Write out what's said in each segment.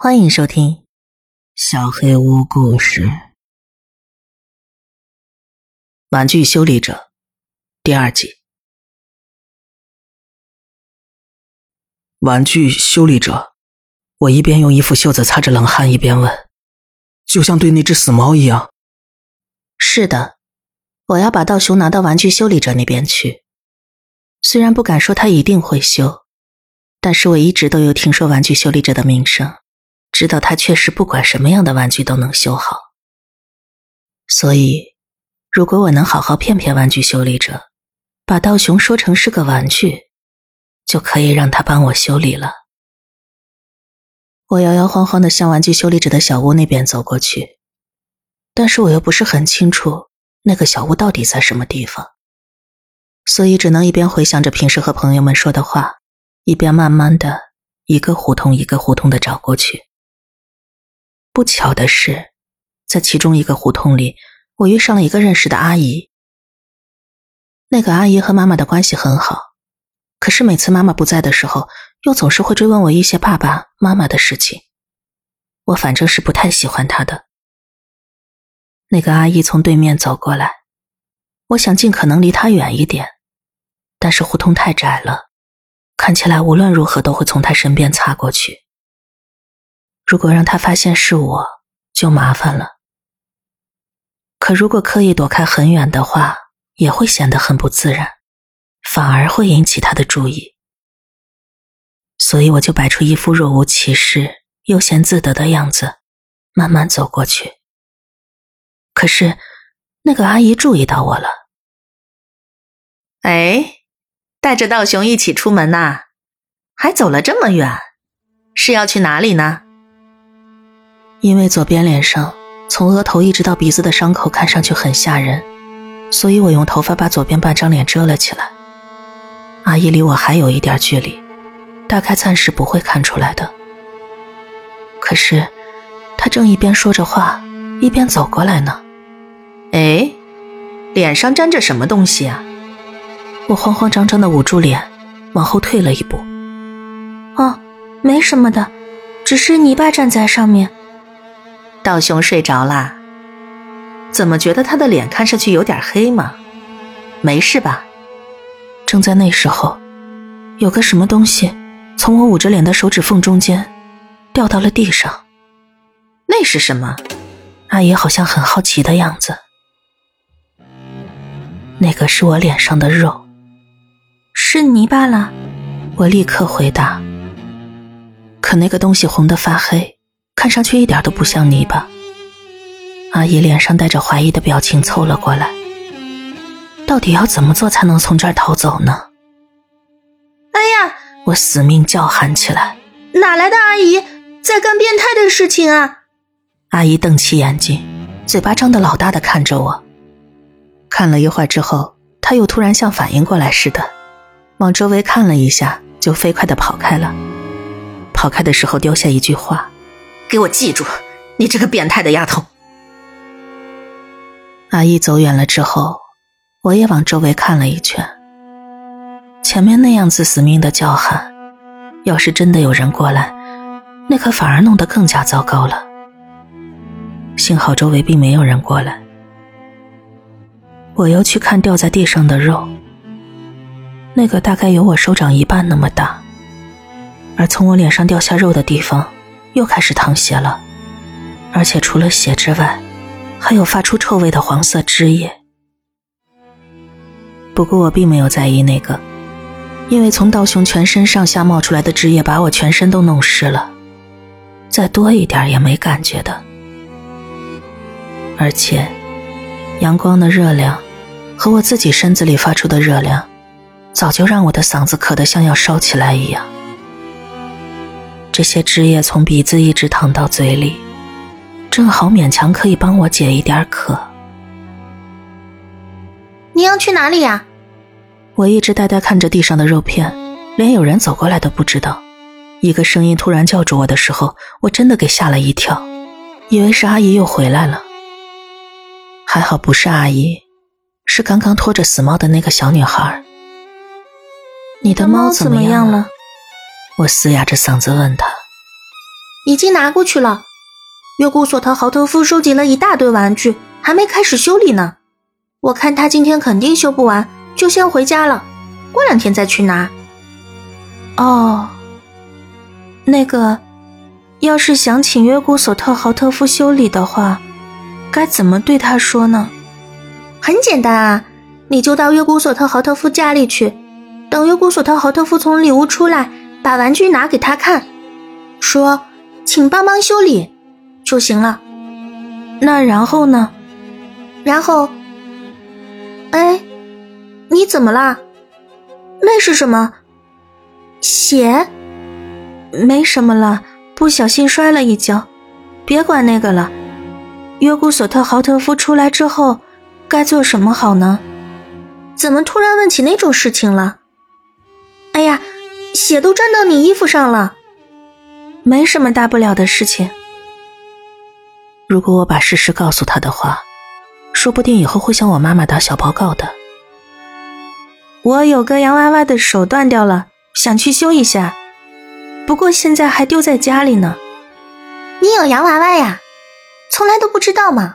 欢迎收听《小黑屋故事》《玩具修理者》第二集。玩具修理者，我一边用衣服袖子擦着冷汗，一边问：“就像对那只死猫一样？”是的，我要把道雄拿到玩具修理者那边去。虽然不敢说他一定会修，但是我一直都有听说玩具修理者的名声。知道他确实不管什么样的玩具都能修好，所以如果我能好好骗骗玩具修理者，把道雄说成是个玩具，就可以让他帮我修理了。我摇摇晃晃的向玩具修理者的小屋那边走过去，但是我又不是很清楚那个小屋到底在什么地方，所以只能一边回想着平时和朋友们说的话，一边慢慢的一个胡同一个胡同的找过去。不巧的是，在其中一个胡同里，我遇上了一个认识的阿姨。那个阿姨和妈妈的关系很好，可是每次妈妈不在的时候，又总是会追问我一些爸爸妈妈的事情。我反正是不太喜欢她的。那个阿姨从对面走过来，我想尽可能离她远一点，但是胡同太窄了，看起来无论如何都会从她身边擦过去。如果让他发现是我，就麻烦了。可如果刻意躲开很远的话，也会显得很不自然，反而会引起他的注意。所以我就摆出一副若无其事、悠闲自得的样子，慢慢走过去。可是，那个阿姨注意到我了。哎，带着道雄一起出门呐？还走了这么远，是要去哪里呢？因为左边脸上从额头一直到鼻子的伤口看上去很吓人，所以我用头发把左边半张脸遮了起来。阿姨离我还有一点距离，大概暂时不会看出来的。可是，她正一边说着话，一边走过来呢。哎，脸上沾着什么东西啊？我慌慌张张的捂住脸，往后退了一步。哦，没什么的，只是泥巴粘在上面。道雄睡着啦？怎么觉得他的脸看上去有点黑吗？没事吧？正在那时候，有个什么东西从我捂着脸的手指缝中间掉到了地上。那是什么？阿姨好像很好奇的样子。那个是我脸上的肉，是泥巴了。我立刻回答。可那个东西红的发黑。看上去一点都不像泥巴。阿姨脸上带着怀疑的表情凑了过来。到底要怎么做才能从这儿逃走呢？哎呀！我死命叫喊起来。哪来的阿姨在干变态的事情啊？阿姨瞪起眼睛，嘴巴张得老大的看着我。看了一会儿之后，她又突然像反应过来似的，往周围看了一下，就飞快的跑开了。跑开的时候丢下一句话。给我记住，你这个变态的丫头！阿姨走远了之后，我也往周围看了一圈。前面那样子死命的叫喊，要是真的有人过来，那可反而弄得更加糟糕了。幸好周围并没有人过来。我又去看掉在地上的肉，那个大概有我手掌一半那么大，而从我脸上掉下肉的地方。又开始淌血了，而且除了血之外，还有发出臭味的黄色汁液。不过我并没有在意那个，因为从道雄全身上下冒出来的汁液把我全身都弄湿了，再多一点也没感觉的。而且，阳光的热量和我自己身子里发出的热量，早就让我的嗓子渴得像要烧起来一样。这些汁液从鼻子一直淌到嘴里，正好勉强可以帮我解一点渴。你要去哪里呀？我一直呆呆看着地上的肉片，连有人走过来都不知道。一个声音突然叫住我的时候，我真的给吓了一跳，以为是阿姨又回来了。还好不是阿姨，是刚刚拖着死猫的那个小女孩。你的猫怎么样了？我嘶哑着嗓子问他：“已经拿过去了。约古索特豪特夫收集了一大堆玩具，还没开始修理呢。我看他今天肯定修不完，就先回家了。过两天再去拿。哦，那个，要是想请约古索特豪特夫修理的话，该怎么对他说呢？很简单啊，你就到约古索特豪特夫家里去，等约古索特豪特夫从里屋出来，把玩具拿给他看，说请帮忙修理就行了。那然后呢？然后，哎，你怎么了？那是什么？血？没什么了，不小心摔了一跤。别管那个了。约古索特豪特夫出来之后，该做什么好呢？怎么突然问起那种事情了？哎呀，血都沾到你衣服上了。没什么大不了的事情。如果我把事实告诉他的话，说不定以后会向我妈妈打小报告的。我有个洋娃娃的手断掉了，想去修一下，不过现在还丢在家里呢。你有洋娃娃呀？从来都不知道吗？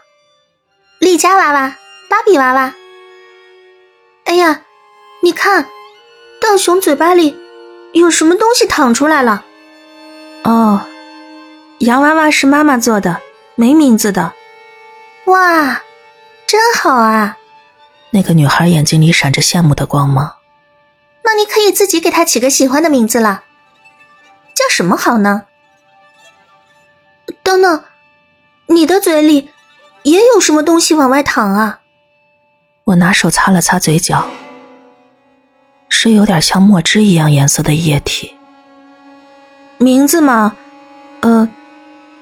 丽佳娃娃、芭比娃娃。哎呀，你看，大熊嘴巴里有什么东西淌出来了？哦，洋娃娃是妈妈做的，没名字的。哇，真好啊！那个女孩眼睛里闪着羡慕的光芒。那你可以自己给她起个喜欢的名字了，叫什么好呢？等等，你的嘴里也有什么东西往外淌啊？我拿手擦了擦嘴角，是有点像墨汁一样颜色的液体。名字嘛，呃，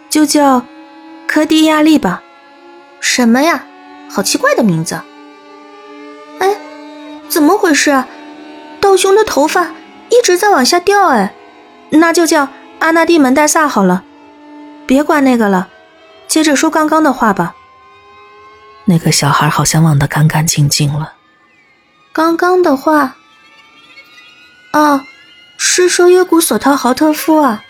就叫科迪亚利吧。什么呀？好奇怪的名字。哎怎么回事？道兄的头发一直在往下掉，哎，那就叫阿纳蒂门戴萨好了。别管那个了，接着说刚刚的话吧。那个小孩好像忘得干干净净了。刚刚的话，哦，是说约古索特豪特夫啊。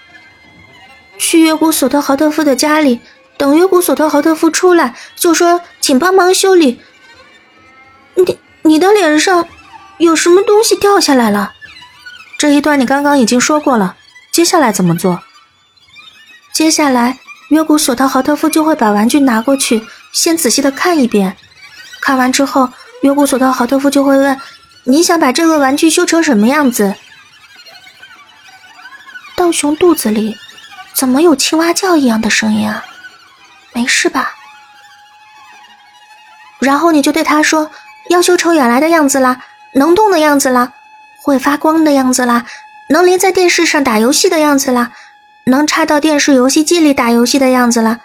去约古索特豪特夫的家里，等约古索特豪特夫出来，就说请帮忙修理。你。你的脸上有什么东西掉下来了？这一段你刚刚已经说过了。接下来怎么做？接下来，约古索特豪特夫就会把玩具拿过去，先仔细的看一遍。看完之后，约古索特豪特夫就会问：“你想把这个玩具修成什么样子？”道雄肚子里怎么有青蛙叫一样的声音啊？没事吧？然后你就对他说。要修成原来的样子啦，能动的样子啦，会发光的样子啦，能连在电视上打游戏的样子啦，能插到电视游戏机里打游戏的样子啦。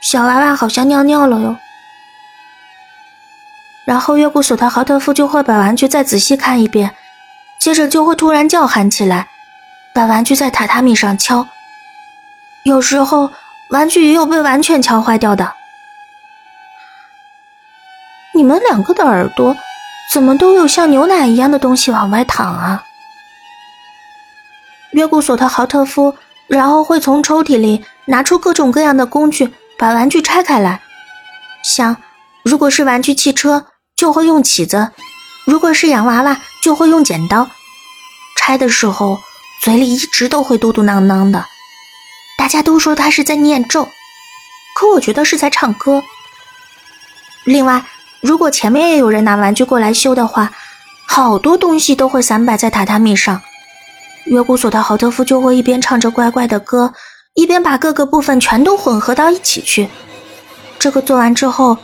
小娃娃好像尿尿了哟。然后约古索特豪特夫就会把玩具再仔细看一遍，接着就会突然叫喊起来，把玩具在榻榻米上敲。有时候玩具也有被完全敲坏掉的。你们两个的耳朵怎么都有像牛奶一样的东西往外淌啊？约古索特豪特夫然后会从抽屉里拿出各种各样的工具，把玩具拆开来。像如果是玩具汽车，就会用起子；如果是洋娃娃，就会用剪刀。拆的时候嘴里一直都会嘟嘟囔囔的，大家都说他是在念咒，可我觉得是在唱歌。另外。如果前面也有人拿玩具过来修的话，好多东西都会散摆在榻榻米上。约古索的豪特夫就会一边唱着怪怪的歌，一边把各个部分全都混合到一起去。这个做完之后，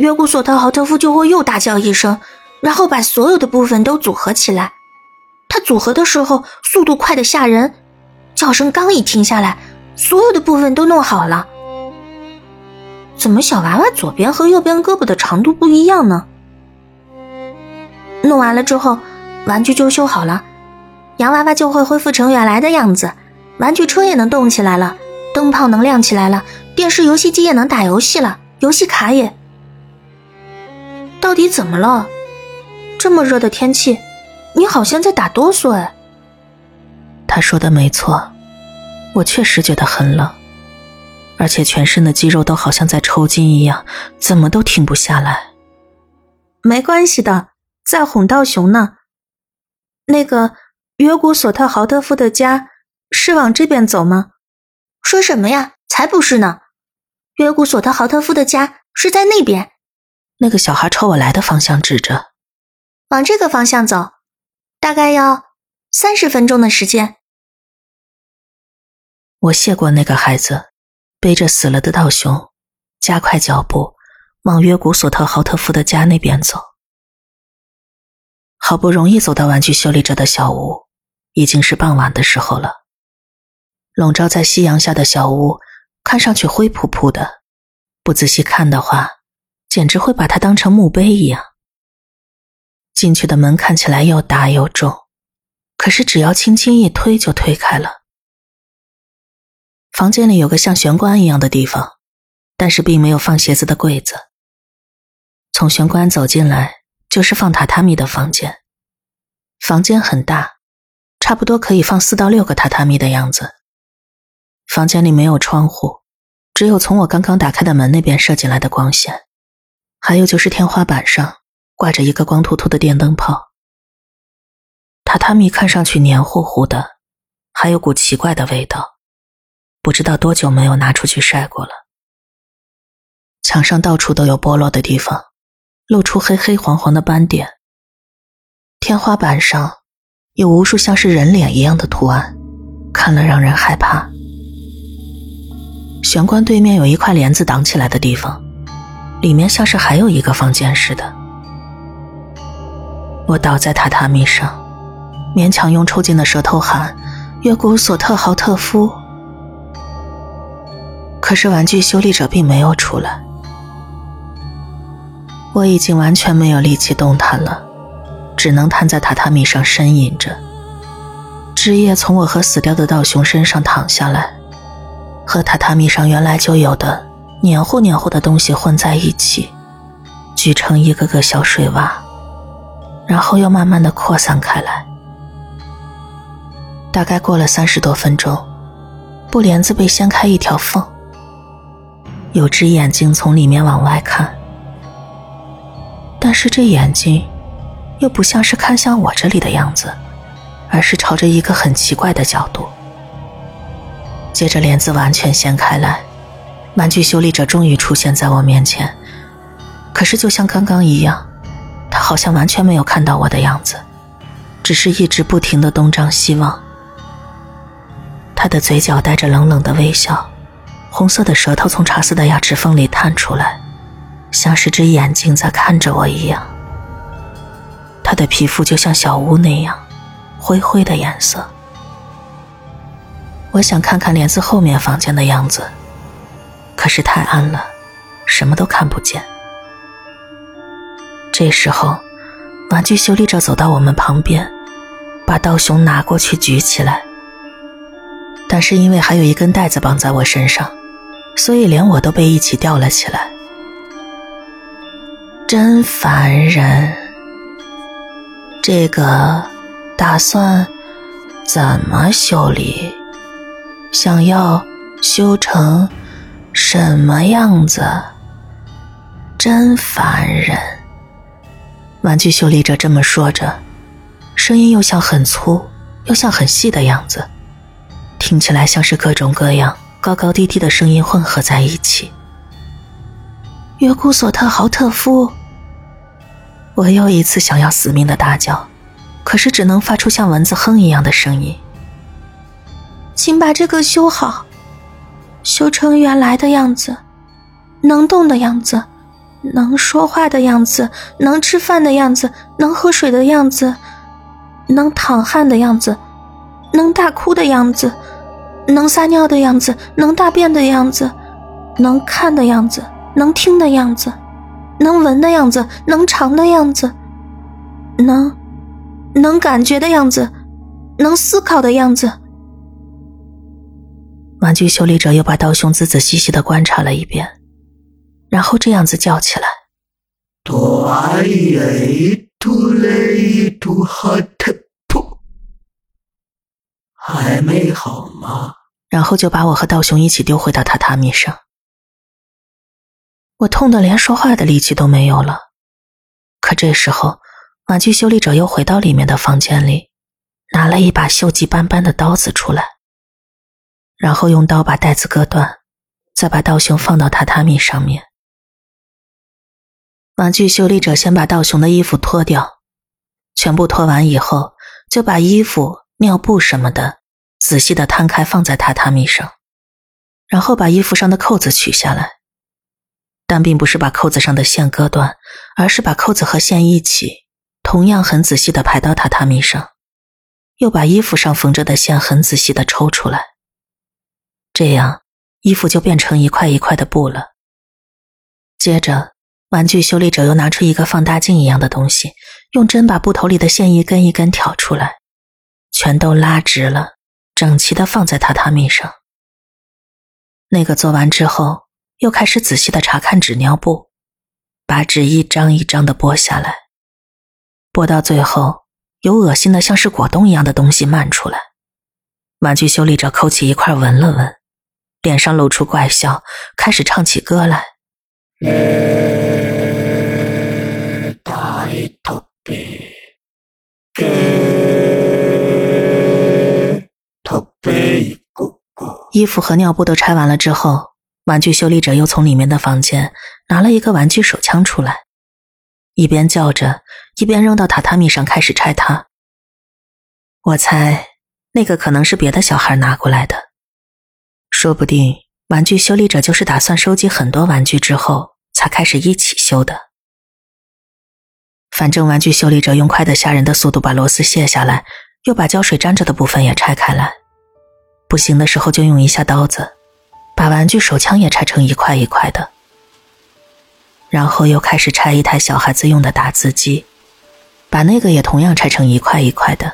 约古索特豪特夫就会又大叫一声，然后把所有的部分都组合起来。他组合的时候速度快得吓人，叫声刚一停下来，所有的部分都弄好了。怎么小娃娃左边和右边胳膊的长度不一样呢？弄完了之后，玩具就修好了，洋娃娃就会恢复成原来的样子，玩具车也能动起来了，灯泡能亮起来了，电视游戏机也能打游戏了，游戏卡也……到底怎么了？这么热的天气，你好像在打哆嗦哎。他说的没错，我确实觉得很冷，而且全身的肌肉都好像在抽筋一样，怎么都停不下来。没关系的，在哄道雄呢。那个约古索特豪特夫的家是往这边走吗？说什么呀？才不是呢！约古索特豪特夫的家是在那边。那个小孩朝我来的方向指着，往这个方向走，大概要三十分钟的时间。我谢过那个孩子，背着死了的道雄，加快脚步。往约古索特豪特夫的家那边走，好不容易走到玩具修理者的小屋，已经是傍晚的时候了。笼罩在夕阳下的小屋，看上去灰扑扑的，不仔细看的话，简直会把它当成墓碑一样。进去的门看起来又大又重，可是只要轻轻一推就推开了。房间里有个像玄关一样的地方，但是并没有放鞋子的柜子。从玄关走进来，就是放榻榻米的房间。房间很大，差不多可以放四到六个榻榻米的样子。房间里没有窗户，只有从我刚刚打开的门那边射进来的光线。还有就是天花板上挂着一个光秃秃的电灯泡。榻榻米看上去黏糊糊的，还有股奇怪的味道，不知道多久没有拿出去晒过了。墙上到处都有剥落的地方。露出黑黑黄黄的斑点。天花板上有无数像是人脸一样的图案，看了让人害怕。玄关对面有一块帘子挡起来的地方，里面像是还有一个房间似的。我倒在榻榻米上，勉强用抽筋的舌头喊：“约古索特豪特夫。”可是玩具修理者并没有出来。我已经完全没有力气动弹了，只能瘫在榻榻米上呻吟着。汁液从我和死掉的道雄身上淌下来，和榻榻米上原来就有的黏糊黏糊的东西混在一起，聚成一个个小水洼，然后又慢慢的扩散开来。大概过了三十多分钟，布帘子被掀开一条缝，有只眼睛从里面往外看。但是这眼睛，又不像是看向我这里的样子，而是朝着一个很奇怪的角度。接着帘子完全掀开来，玩具修理者终于出现在我面前。可是就像刚刚一样，他好像完全没有看到我的样子，只是一直不停的东张西望。他的嘴角带着冷冷的微笑，红色的舌头从茶丝的牙齿缝里探出来。像是只眼睛在看着我一样。他的皮肤就像小屋那样，灰灰的颜色。我想看看帘子后面房间的样子，可是太暗了，什么都看不见。这时候，玩具修理者走到我们旁边，把道熊拿过去举起来。但是因为还有一根带子绑在我身上，所以连我都被一起吊了起来。真烦人！这个打算怎么修理？想要修成什么样子？真烦人！玩具修理者这么说着，声音又像很粗又像很细的样子，听起来像是各种各样高高低低的声音混合在一起。约古索特豪特夫。我又一次想要死命的大叫，可是只能发出像蚊子哼一样的声音。请把这个修好，修成原来的样子，能动的样子，能说话的样子，能吃饭的样子，能喝水的样子，能淌汗的样子，能大哭的样子，能撒尿的样子，能大便的样子，能看的样子，能听的样子。能闻的样子，能尝的样子，能能感觉的样子，能思考的样子。玩具修理者又把道雄仔仔细细的观察了一遍，然后这样子叫起来：“多爱图雷图哈特普，还没好吗？然后就把我和道雄一起丢回到榻榻米上。我痛得连说话的力气都没有了。可这时候，玩具修理者又回到里面的房间里，拿了一把锈迹斑斑的刀子出来，然后用刀把带子割断，再把道雄放到榻榻米上面。玩具修理者先把道雄的衣服脱掉，全部脱完以后，就把衣服、尿布什么的。仔细的摊开放在榻榻米上，然后把衣服上的扣子取下来，但并不是把扣子上的线割断，而是把扣子和线一起，同样很仔细的排到榻榻米上，又把衣服上缝着的线很仔细的抽出来，这样衣服就变成一块一块的布了。接着，玩具修理者又拿出一个放大镜一样的东西，用针把布头里的线一根一根挑出来，全都拉直了。整齐的放在榻榻米上。那个做完之后，又开始仔细的查看纸尿布，把纸一张一张的剥下来，剥到最后，有恶心的像是果冻一样的东西漫出来。玩具修理者抠起一块闻了闻，脸上露出怪笑，开始唱起歌来。衣服和尿布都拆完了之后，玩具修理者又从里面的房间拿了一个玩具手枪出来，一边叫着，一边扔到榻榻米上开始拆它。我猜那个可能是别的小孩拿过来的，说不定玩具修理者就是打算收集很多玩具之后才开始一起修的。反正玩具修理者用快的吓人的速度把螺丝卸下来，又把胶水粘着的部分也拆开来。不行的时候就用一下刀子，把玩具手枪也拆成一块一块的，然后又开始拆一台小孩子用的打字机，把那个也同样拆成一块一块的，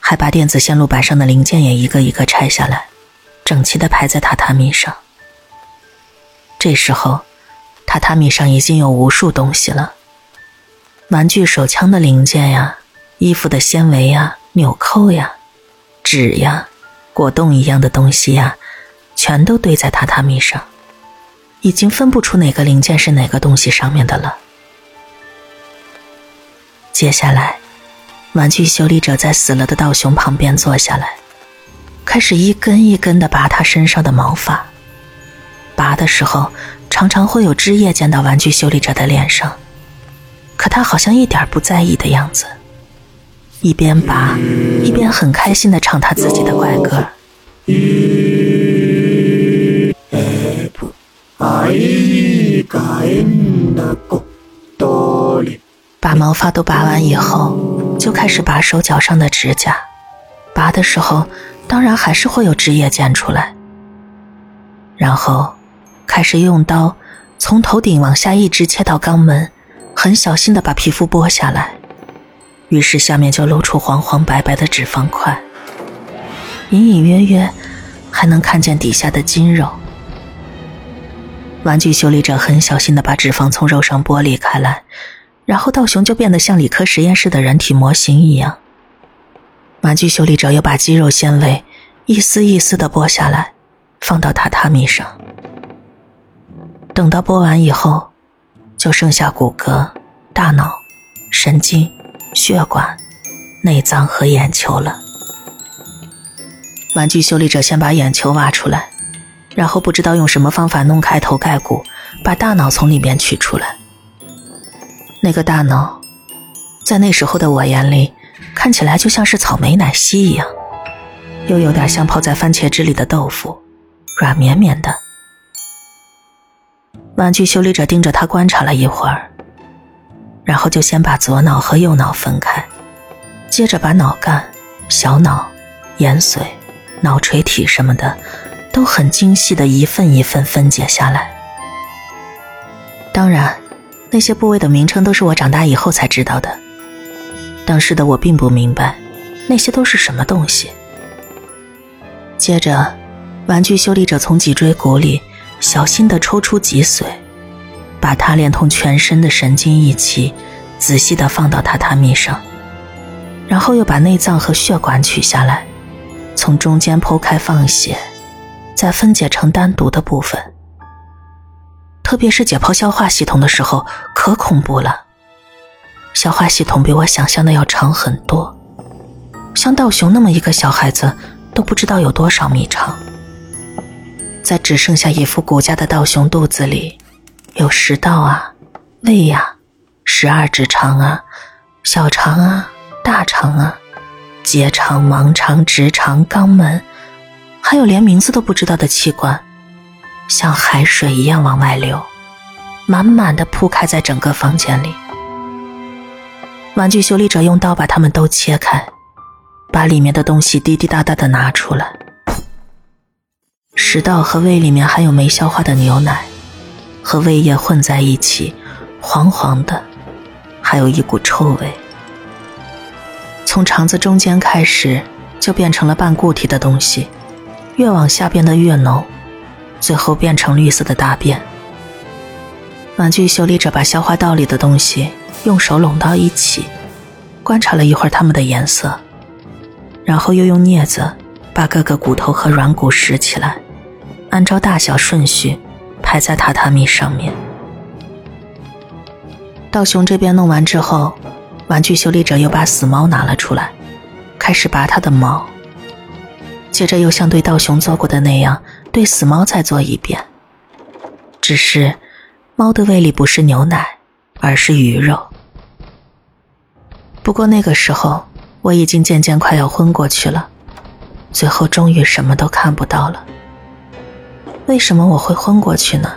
还把电子线路板上的零件也一个一个拆下来，整齐的排在榻榻米上。这时候，榻榻米上已经有无数东西了：玩具手枪的零件呀，衣服的纤维呀，纽扣呀，纸呀。果冻一样的东西呀，全都堆在榻榻米上，已经分不出哪个零件是哪个东西上面的了。接下来，玩具修理者在死了的道雄旁边坐下来，开始一根一根的拔他身上的毛发。拔的时候，常常会有枝叶溅到玩具修理者的脸上，可他好像一点不在意的样子。一边拔，一边很开心的唱他自己的怪歌。把毛发都拔完以后，就开始拔手脚上的指甲。拔的时候，当然还是会有汁液溅出来。然后，开始用刀从头顶往下一直切到肛门，很小心的把皮肤剥下来。于是下面就露出黄黄白白的脂肪块，隐隐约约还能看见底下的筋肉。玩具修理者很小心的把脂肪从肉上剥离开来，然后道雄就变得像理科实验室的人体模型一样。玩具修理者又把肌肉纤维一丝一丝的剥下来，放到榻榻米上。等到剥完以后，就剩下骨骼、大脑、神经。血管、内脏和眼球了。玩具修理者先把眼球挖出来，然后不知道用什么方法弄开头盖骨，把大脑从里面取出来。那个大脑，在那时候的我眼里，看起来就像是草莓奶昔一样，又有点像泡在番茄汁里的豆腐，软绵绵的。玩具修理者盯着他观察了一会儿。然后就先把左脑和右脑分开，接着把脑干、小脑、眼髓、脑垂体什么的都很精细的一份一份分解下来。当然，那些部位的名称都是我长大以后才知道的。当时的我并不明白那些都是什么东西。接着，玩具修理者从脊椎骨里小心的抽出脊髓。把它连同全身的神经一起仔细的放到榻榻米上，然后又把内脏和血管取下来，从中间剖开放血，再分解成单独的部分。特别是解剖消化系统的时候，可恐怖了。消化系统比我想象的要长很多，像道雄那么一个小孩子都不知道有多少米长。在只剩下一副骨架的道雄肚子里，有食道啊、胃呀、十二指肠啊、小肠啊、大肠啊、结肠、盲肠、直肠、肛门，还有连名字都不知道的器官，像海水一样往外流，满满的铺开在整个房间里。玩具修理者用刀把它们都切开，把里面的东西滴滴答答的拿出来。食道和胃里面还有没消化的牛奶，和胃液混在一起，黄黄的，还有一股臭味。从肠子中间开始，就变成了半固体的东西，越往下变得越浓，最后变成绿色的大便。玩具修理者把消化道里的东西用手拢到一起，观察了一会儿它们的颜色，然后又用镊子把各个骨头和软骨拾起来。按照大小顺序排在榻榻米上面。道雄这边弄完之后，玩具修理者又把死猫拿了出来，开始拔它的毛。接着又像对道雄做过的那样，对死猫再做一遍。只是猫的胃里不是牛奶，而是鱼肉。不过那个时候我已经渐渐快要昏过去了，最后终于什么都看不到了。为什么我会昏过去呢？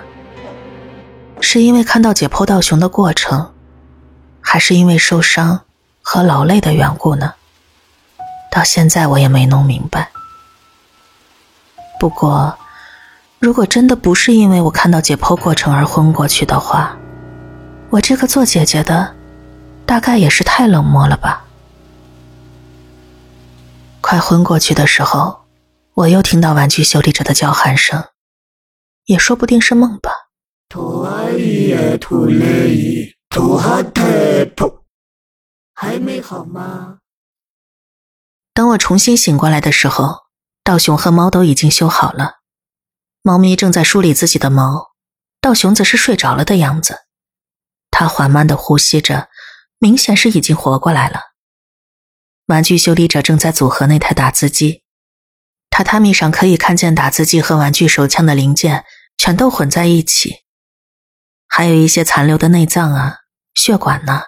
是因为看到解剖道雄的过程，还是因为受伤和劳累的缘故呢？到现在我也没弄明白。不过，如果真的不是因为我看到解剖过程而昏过去的话，我这个做姐姐的，大概也是太冷漠了吧。快昏过去的时候，我又听到玩具修理者的叫喊声。也说不定是梦吧。还没好吗？等我重新醒过来的时候，道雄和猫都已经修好了。猫咪正在梳理自己的毛，道雄则是睡着了的样子。他缓慢的呼吸着，明显是已经活过来了。玩具修理者正在组合那台打字机。榻榻米上可以看见打字机和玩具手枪的零件全都混在一起，还有一些残留的内脏啊、血管呐、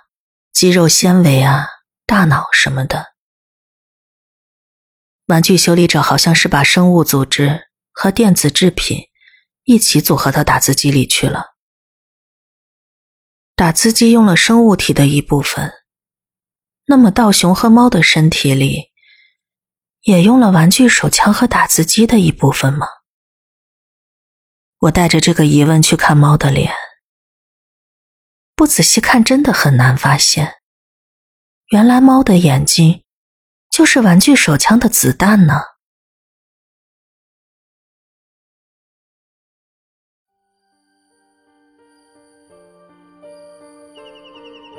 肌肉纤维啊、大脑什么的。玩具修理者好像是把生物组织和电子制品一起组合到打字机里去了。打字机用了生物体的一部分，那么道熊和猫的身体里。也用了玩具手枪和打字机的一部分吗？我带着这个疑问去看猫的脸，不仔细看真的很难发现，原来猫的眼睛就是玩具手枪的子弹呢。